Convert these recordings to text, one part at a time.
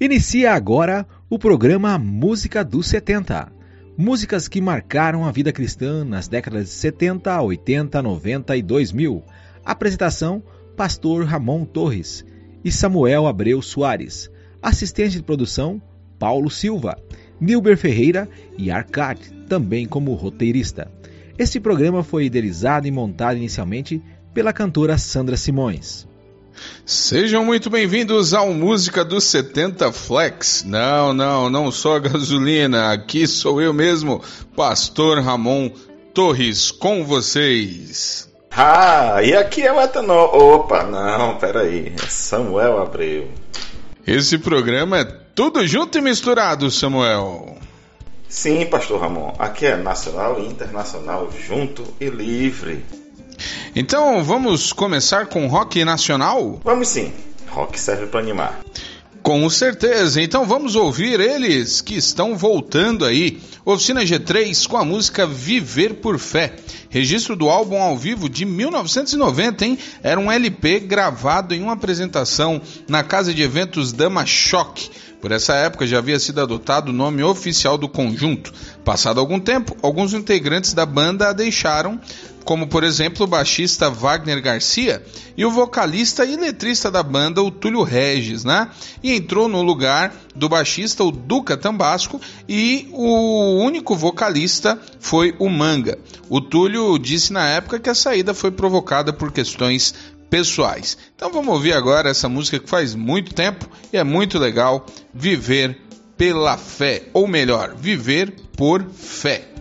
Inicia agora o programa Música dos 70. Músicas que marcaram a vida cristã nas décadas de 70, 80, 90 e 2000. Apresentação: Pastor Ramon Torres e Samuel Abreu Soares. Assistente de produção: Paulo Silva, Nilber Ferreira e Arcade, também como roteirista. Este programa foi idealizado e montado inicialmente pela cantora Sandra Simões. Sejam muito bem-vindos ao Música dos 70 Flex. Não, não, não sou a gasolina, aqui sou eu mesmo, Pastor Ramon Torres, com vocês. Ah, e aqui é o etanol. Opa, não, peraí, é Samuel Abreu. Esse programa é tudo junto e misturado, Samuel. Sim, Pastor Ramon, aqui é nacional e internacional, junto e livre. Então vamos começar com rock nacional? Vamos sim. Rock serve para animar. Com certeza. Então vamos ouvir eles que estão voltando aí. Oficina G3 com a música Viver por Fé. Registro do álbum ao vivo de 1990, hein? Era um LP gravado em uma apresentação na casa de eventos Dama Choque. Por essa época já havia sido adotado o nome oficial do conjunto. Passado algum tempo, alguns integrantes da banda a deixaram, como por exemplo o baixista Wagner Garcia e o vocalista e letrista da banda, o Túlio Regis, né? E entrou no lugar do baixista o Duca Tambasco e o único vocalista foi o Manga. O Túlio disse na época que a saída foi provocada por questões pessoais. Então vamos ouvir agora essa música que faz muito tempo e é muito legal, Viver pela Fé, ou melhor, Viver por Fé.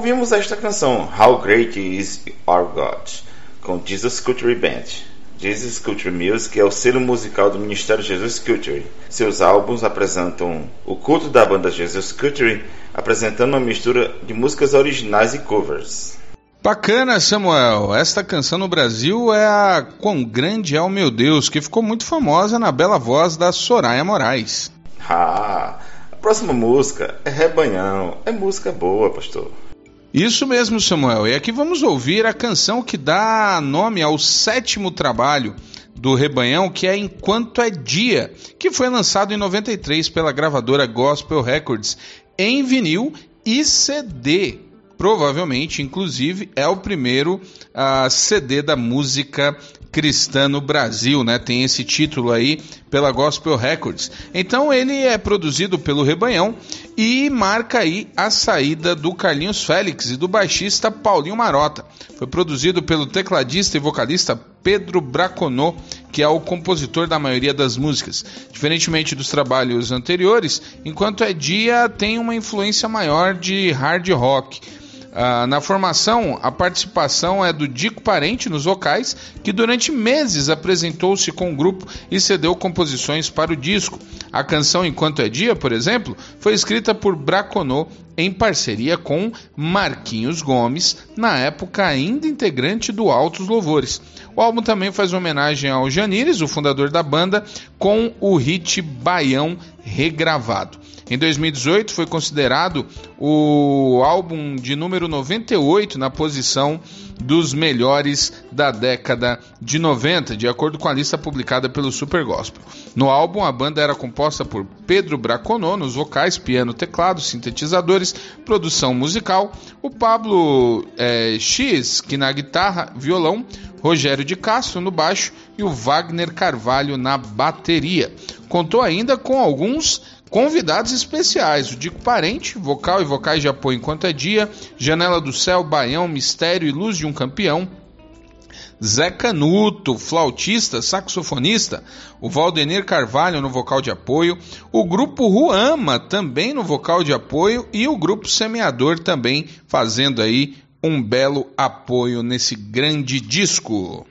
Ouvimos esta canção, How Great Is Our God, com Jesus Culture Band. Jesus Culture Music é o selo musical do Ministério Jesus Culture. Seus álbuns apresentam o culto da banda Jesus Culture, apresentando uma mistura de músicas originais e covers. Bacana, Samuel. Esta canção no Brasil é a Quão Grande é o Meu Deus, que ficou muito famosa na bela voz da Soraya Moraes. Ah, a próxima música é Rebanhão. É música boa, pastor. Isso mesmo, Samuel. E aqui vamos ouvir a canção que dá nome ao sétimo trabalho do Rebanhão, que é Enquanto é Dia, que foi lançado em 93 pela gravadora Gospel Records em vinil e CD. Provavelmente, inclusive, é o primeiro uh, ah, CD da música cristã no Brasil, né? Tem esse título aí pela Gospel Records. Então ele é produzido pelo Rebanhão e marca aí a saída do Carlinhos Félix e do baixista Paulinho Marota. Foi produzido pelo tecladista e vocalista Pedro Braconô que é o compositor da maioria das músicas. Diferentemente dos trabalhos anteriores, Enquanto é Dia tem uma influência maior de hard rock. Ah, na formação, a participação é do Dico Parente nos vocais, que durante meses apresentou-se com o grupo e cedeu composições para o disco. A canção Enquanto é Dia, por exemplo, foi escrita por Braconô em parceria com Marquinhos Gomes, na época ainda integrante do Altos Louvores. O álbum também faz homenagem ao Janires, o fundador da banda, com o hit Baião regravado. Em 2018 foi considerado o álbum de número 98 na posição dos melhores da década de 90, de acordo com a lista publicada pelo Super Gospel. No álbum, a banda era composta por Pedro Braconô nos vocais, piano, teclado, sintetizadores, produção musical, o Pablo é, X, que na guitarra, violão, Rogério de Castro no baixo e o Wagner Carvalho na bateria. Contou ainda com alguns convidados especiais: o Dico Parente, vocal e vocais de apoio enquanto é dia, Janela do Céu, Baião, Mistério e Luz de um Campeão. Zé Canuto, flautista, saxofonista, o Valdenir Carvalho no vocal de apoio, o grupo Ruama também no vocal de apoio. E o grupo Semeador também fazendo aí um belo apoio nesse grande disco.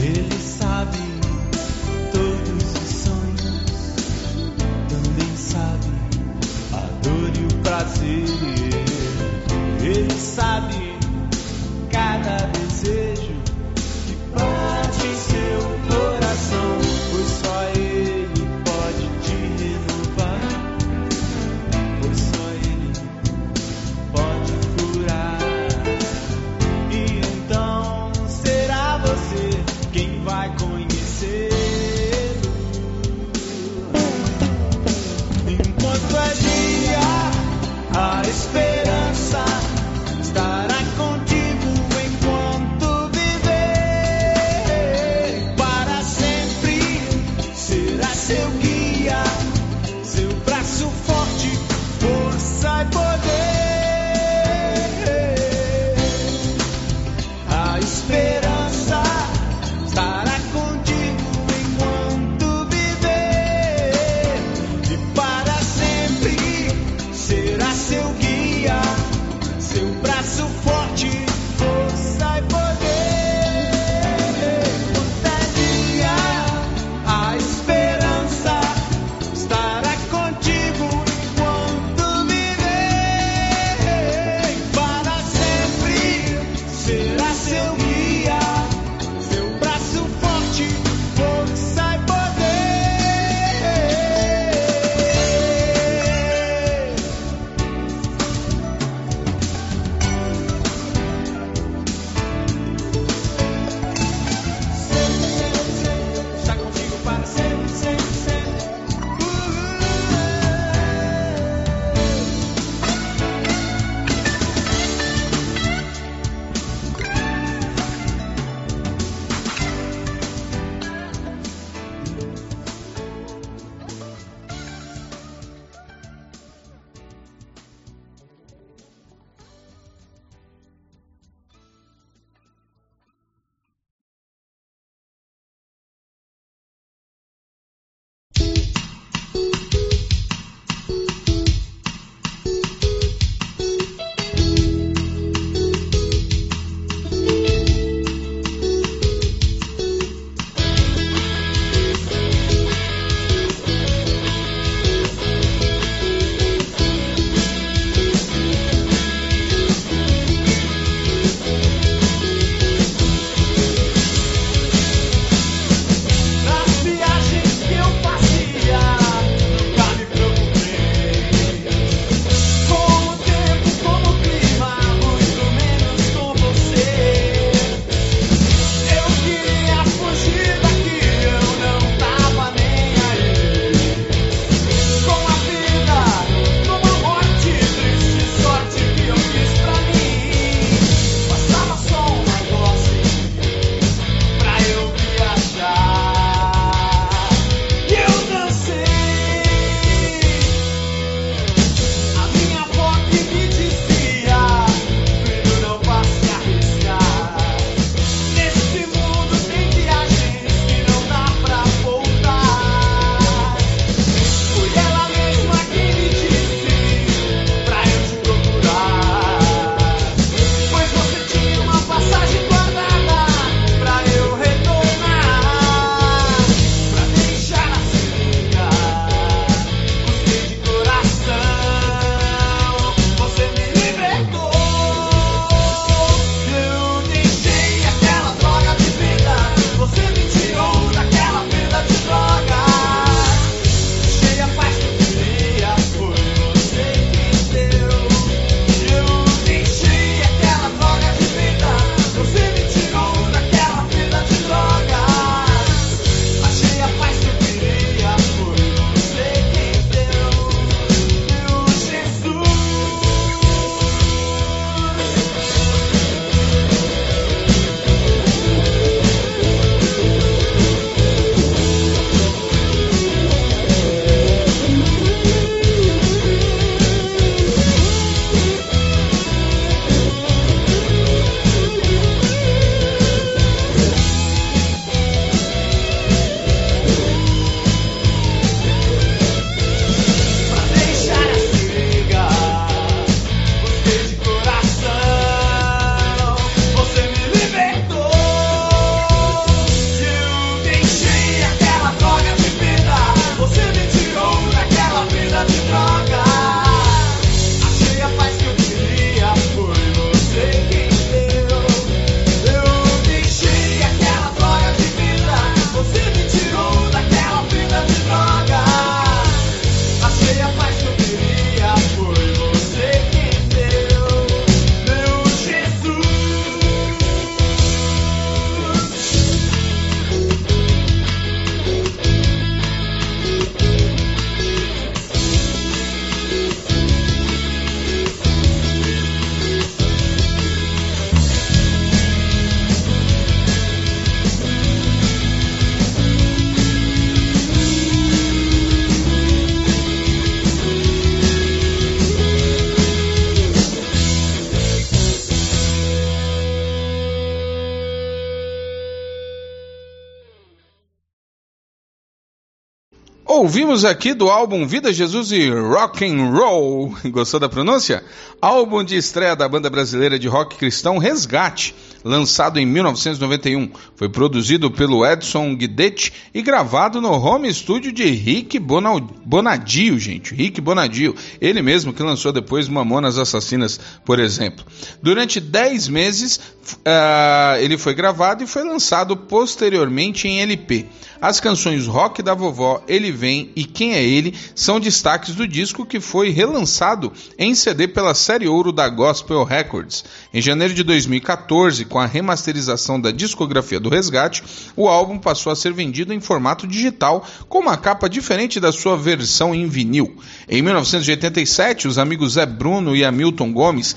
Ele Ouvimos aqui do álbum Vida Jesus e Rock and Roll. Gostou da pronúncia? Álbum de estreia da banda brasileira de rock cristão Resgate lançado em 1991. Foi produzido pelo Edson Guidetti e gravado no home studio de Rick Bonadio, gente. Rick Bonadio, ele mesmo que lançou depois Mamonas Assassinas, por exemplo. Durante 10 meses, uh, ele foi gravado e foi lançado posteriormente em LP. As canções Rock da Vovó, Ele Vem e Quem é Ele são destaques do disco que foi relançado em CD pela série Ouro da Gospel Records. Em janeiro de 2014, com a remasterização da discografia do Resgate, o álbum passou a ser vendido em formato digital, com uma capa diferente da sua versão em vinil. Em 1987, os amigos Zé Bruno e Hamilton Gomes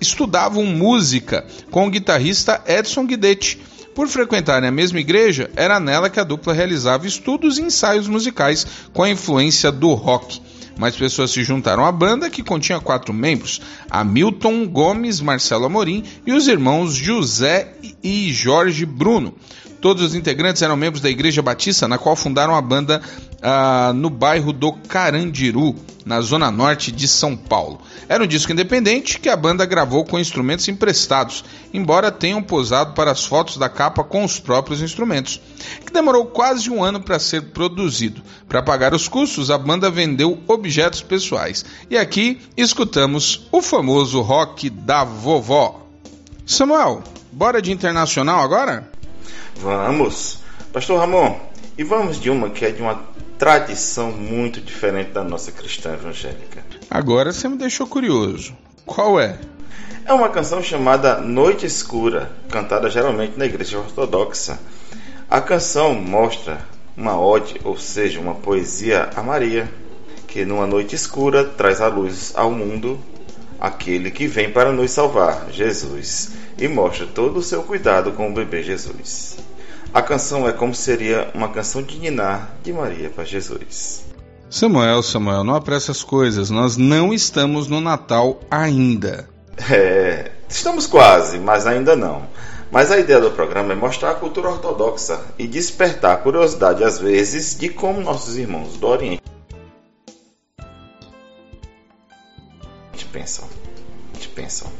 estudavam música com o guitarrista Edson Guidetti. Por frequentarem a mesma igreja, era nela que a dupla realizava estudos e ensaios musicais com a influência do rock. Mais pessoas se juntaram à banda, que continha quatro membros: Hamilton Gomes, Marcelo Amorim e os irmãos José e Jorge Bruno. Todos os integrantes eram membros da Igreja Batista, na qual fundaram a banda ah, no bairro do Carandiru, na zona norte de São Paulo. Era um disco independente que a banda gravou com instrumentos emprestados, embora tenham posado para as fotos da capa com os próprios instrumentos, que demorou quase um ano para ser produzido. Para pagar os custos, a banda vendeu objetos pessoais. E aqui escutamos o famoso rock da vovó. Samuel, bora de internacional agora? Vamos. Pastor Ramon, e vamos de uma que é de uma tradição muito diferente da nossa cristã evangélica. Agora você me deixou curioso. Qual é? É uma canção chamada Noite Escura, cantada geralmente na igreja ortodoxa. A canção mostra uma ode, ou seja, uma poesia a Maria, que numa noite escura traz a luz ao mundo aquele que vem para nos salvar, Jesus, e mostra todo o seu cuidado com o bebê Jesus. A canção é como seria uma canção de Niná de Maria para Jesus. Samuel, Samuel, não apressa as coisas, nós não estamos no Natal ainda. É, estamos quase, mas ainda não. Mas a ideia do programa é mostrar a cultura ortodoxa e despertar a curiosidade, às vezes, de como nossos irmãos do Oriente pensam. pensam.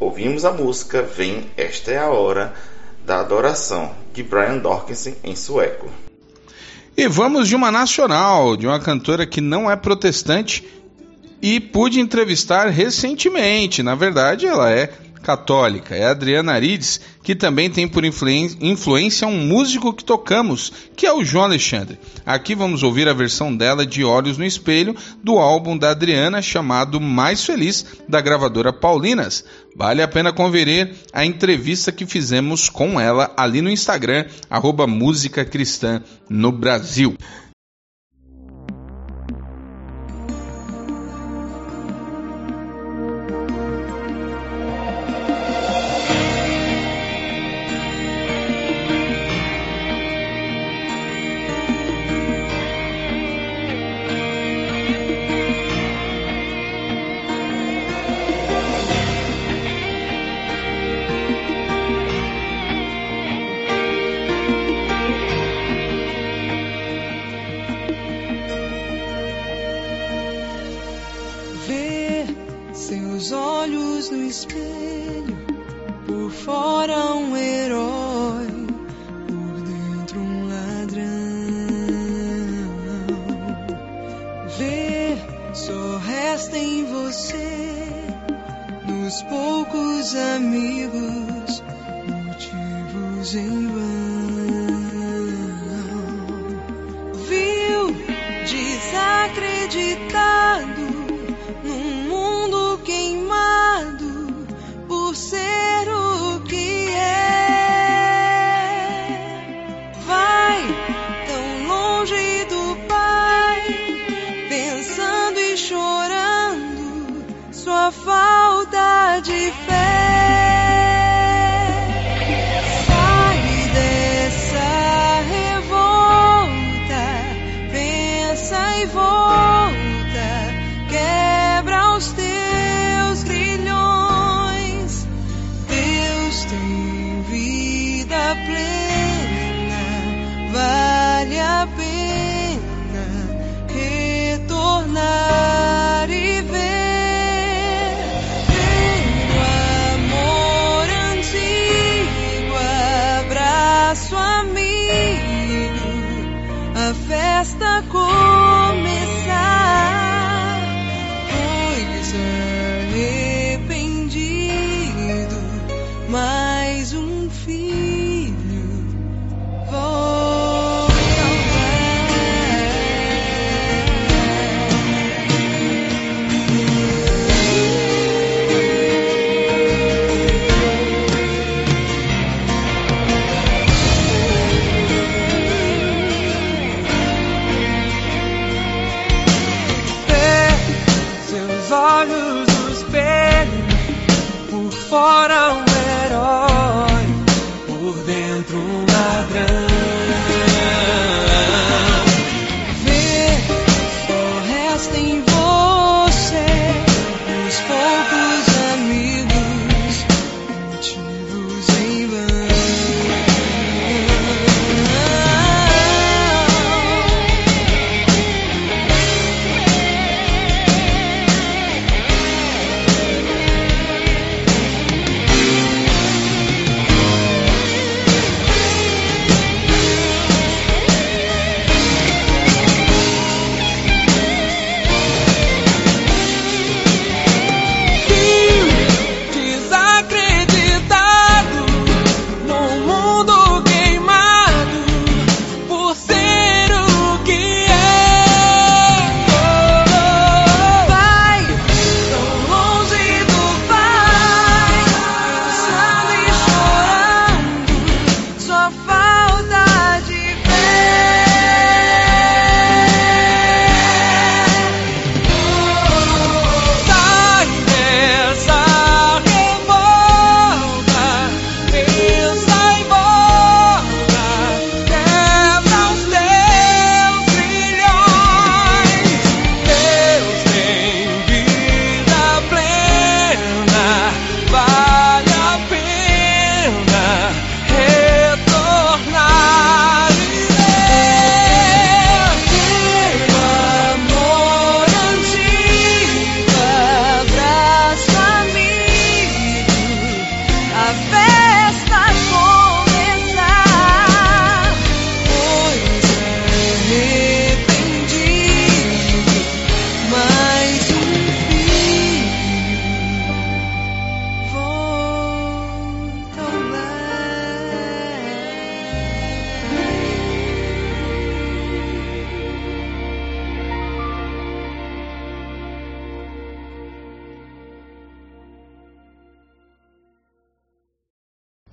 Ouvimos a música Vem Esta é a Hora da Adoração, de Brian Dorkinson em sueco. E vamos de uma nacional, de uma cantora que não é protestante e pude entrevistar recentemente. Na verdade, ela é católica. É a Adriana Arides, que também tem por influência um músico que tocamos, que é o João Alexandre. Aqui vamos ouvir a versão dela de Olhos no Espelho do álbum da Adriana chamado Mais Feliz, da gravadora Paulinas. Vale a pena conferir a entrevista que fizemos com ela ali no Instagram, arroba Música Cristã no Brasil. Por fora um herói, por dentro um ladrão. Ver só resta em você, nos poucos amigos,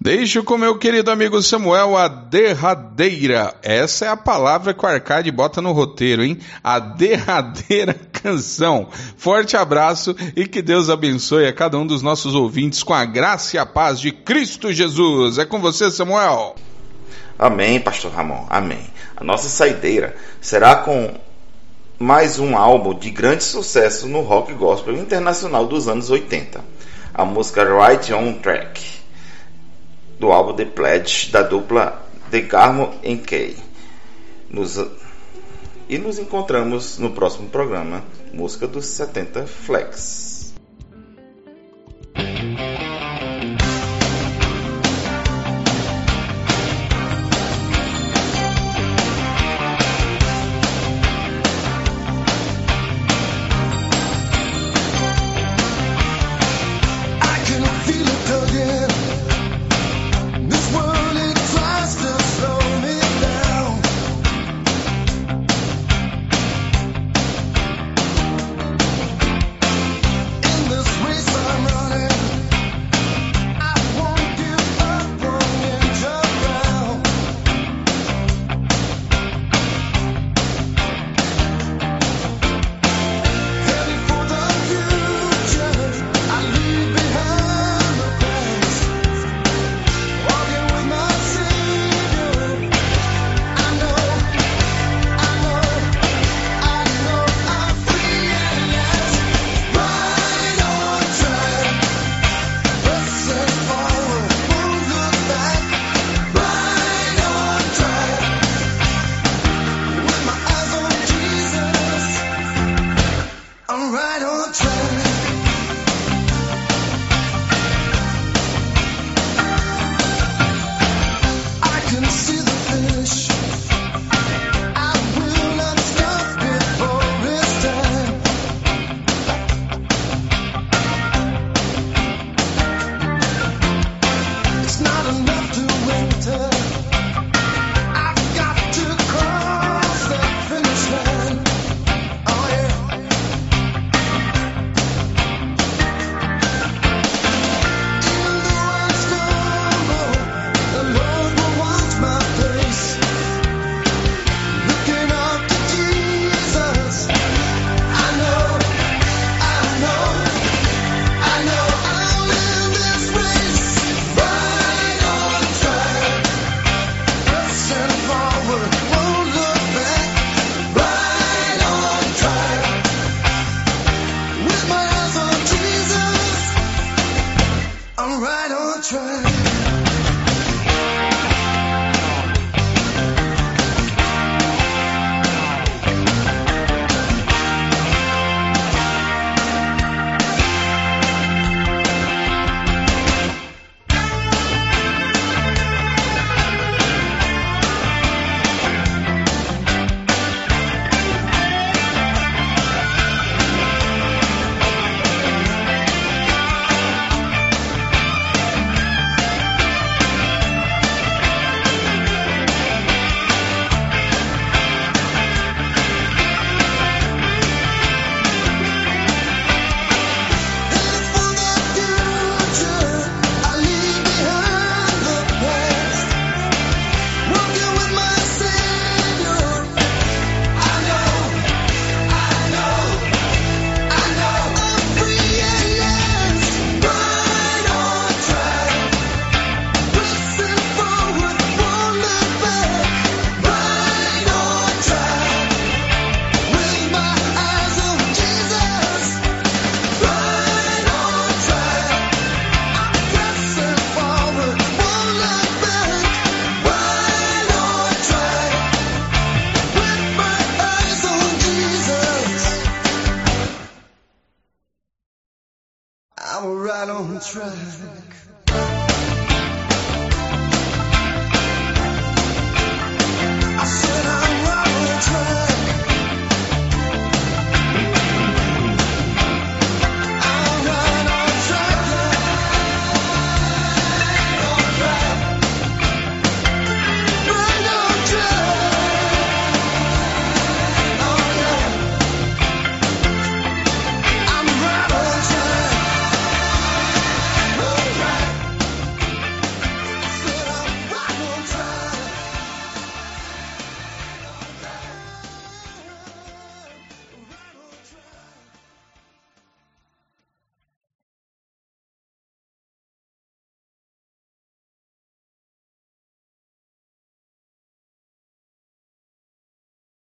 Deixo com meu querido amigo Samuel a derradeira. Essa é a palavra que o Arcade bota no roteiro, hein? A derradeira canção. Forte abraço e que Deus abençoe a cada um dos nossos ouvintes com a graça e a paz de Cristo Jesus. É com você, Samuel. Amém, Pastor Ramon. Amém. A nossa saideira será com mais um álbum de grande sucesso no rock gospel internacional dos anos 80. A música Right on Track do álbum The Pledge da dupla The Carmo Kay. Nos... E nos encontramos no próximo programa Música dos 70 Flex.